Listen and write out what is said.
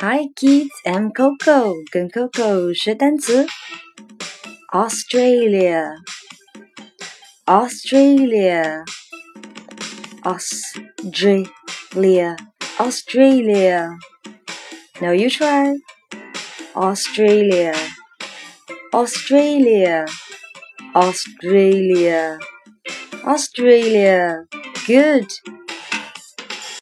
Hi kids, I'm Coco，跟 Coco 学单词。Australia, Australia, Australia, Australia. Now you try. Australia, Australia, Australia, Australia. Good.